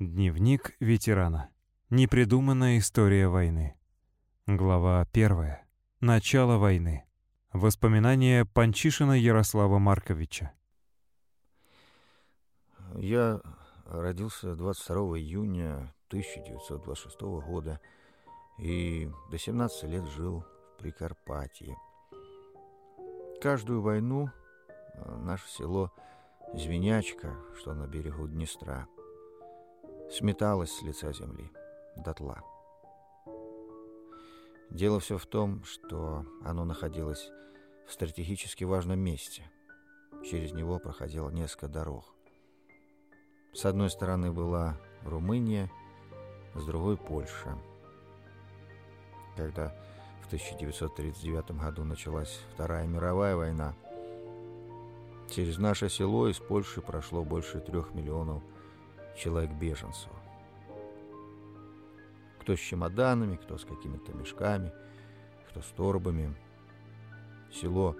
Дневник ветерана. Непридуманная история войны. Глава первая. Начало войны. Воспоминания Панчишина Ярослава Марковича. Я родился 22 июня 1926 года и до 17 лет жил в Прикарпатье. Каждую войну э, наше село Звенячка, что на берегу Днестра – сметалось с лица земли дотла. Дело все в том, что оно находилось в стратегически важном месте. Через него проходило несколько дорог. С одной стороны была Румыния, с другой — Польша. Когда в 1939 году началась Вторая мировая война, через наше село из Польши прошло больше трех миллионов человек-беженцев. Кто с чемоданами, кто с какими-то мешками, кто с торбами. Село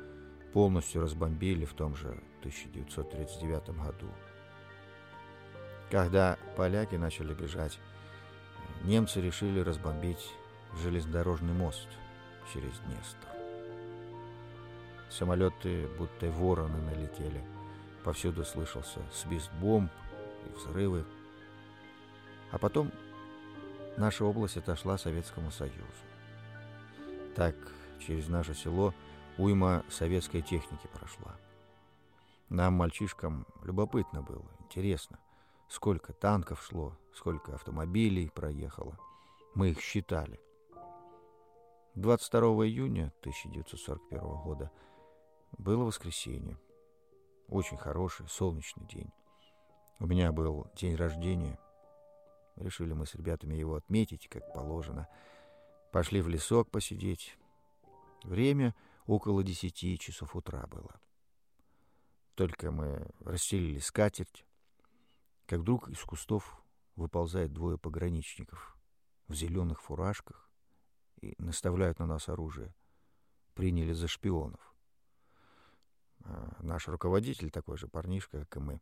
полностью разбомбили в том же 1939 году. Когда поляки начали бежать, немцы решили разбомбить железнодорожный мост через Днестр. Самолеты, будто вороны, налетели. Повсюду слышался свист бомб, и взрывы. А потом наша область отошла Советскому Союзу. Так через наше село уйма советской техники прошла. Нам, мальчишкам, любопытно было, интересно, сколько танков шло, сколько автомобилей проехало. Мы их считали. 22 июня 1941 года было воскресенье. Очень хороший солнечный день. У меня был день рождения. Решили мы с ребятами его отметить, как положено. Пошли в лесок посидеть. Время около десяти часов утра было. Только мы расстелили скатерть, как вдруг из кустов выползает двое пограничников в зеленых фуражках и наставляют на нас оружие. Приняли за шпионов. А наш руководитель, такой же парнишка, как и мы,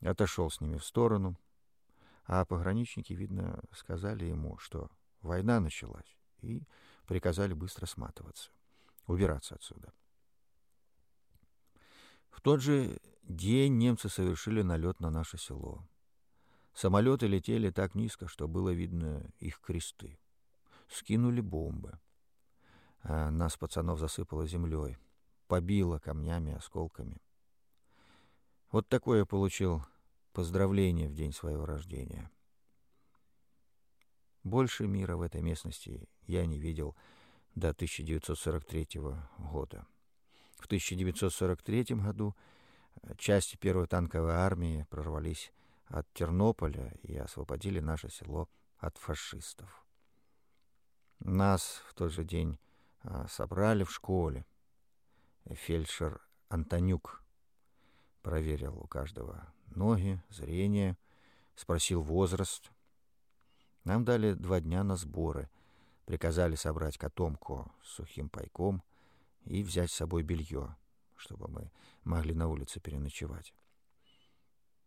отошел с ними в сторону, а пограничники, видно, сказали ему, что война началась, и приказали быстро сматываться, убираться отсюда. В тот же день немцы совершили налет на наше село. Самолеты летели так низко, что было видно их кресты. Скинули бомбы. А нас, пацанов, засыпало землей, побило камнями, осколками. Вот такое получил поздравление в день своего рождения. Больше мира в этой местности я не видел до 1943 года. В 1943 году э, части первой танковой армии прорвались от Тернополя и освободили наше село от фашистов. Нас в тот же день э, собрали в школе. Фельдшер Антонюк проверил у каждого ноги, зрение, спросил возраст. Нам дали два дня на сборы, приказали собрать котомку с сухим пайком и взять с собой белье, чтобы мы могли на улице переночевать.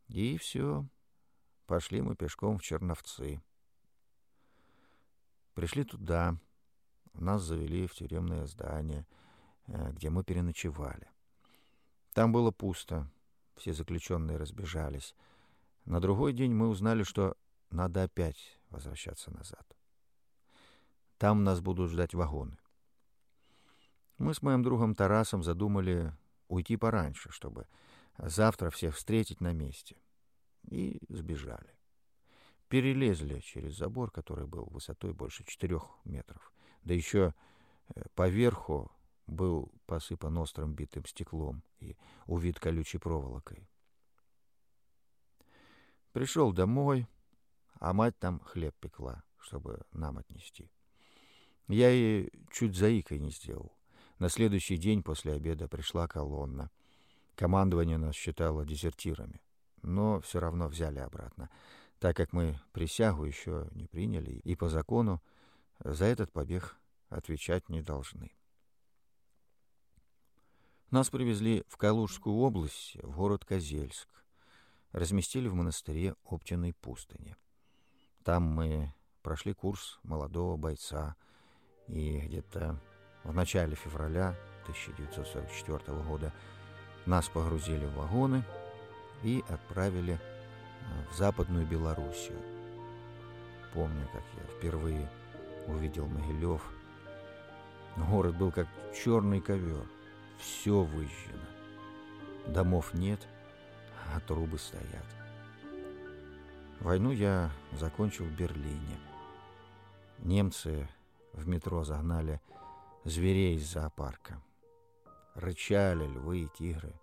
И все, пошли мы пешком в Черновцы. Пришли туда, нас завели в тюремное здание, э, где мы переночевали. Там было пусто, все заключенные разбежались. На другой день мы узнали, что надо опять возвращаться назад. Там нас будут ждать вагоны. Мы с моим другом Тарасом задумали уйти пораньше, чтобы завтра всех встретить на месте. И сбежали. Перелезли через забор, который был высотой больше четырех метров. Да еще э, поверху был посыпан острым битым стеклом и увит колючей проволокой. Пришел домой, а мать там хлеб пекла, чтобы нам отнести. Я ей чуть заикой не сделал. На следующий день после обеда пришла колонна. Командование нас считало дезертирами, но все равно взяли обратно, так как мы присягу еще не приняли и по закону за этот побег отвечать не должны. Нас привезли в Калужскую область, в город Козельск. Разместили в монастыре Оптиной пустыни. Там мы прошли курс молодого бойца, и где-то в начале февраля 1944 года нас погрузили в вагоны и отправили э, в Западную Белоруссию. Помню, как я впервые увидел Могилев. Город был как черный ковер, все выжжено. Домов нет, а трубы стоят. Войну я закончил в Берлине. Немцы в метро загнали зверей из зоопарка. Рычали львы и тигры.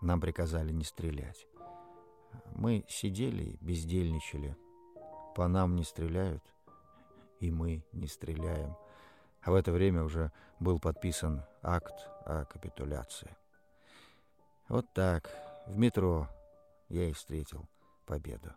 Нам приказали не стрелять. Мы сидели и бездельничали. По нам не стреляют, и мы не стреляем. А в это время уже был подписан акт о капитуляции. Вот так, в метро я и встретил победу.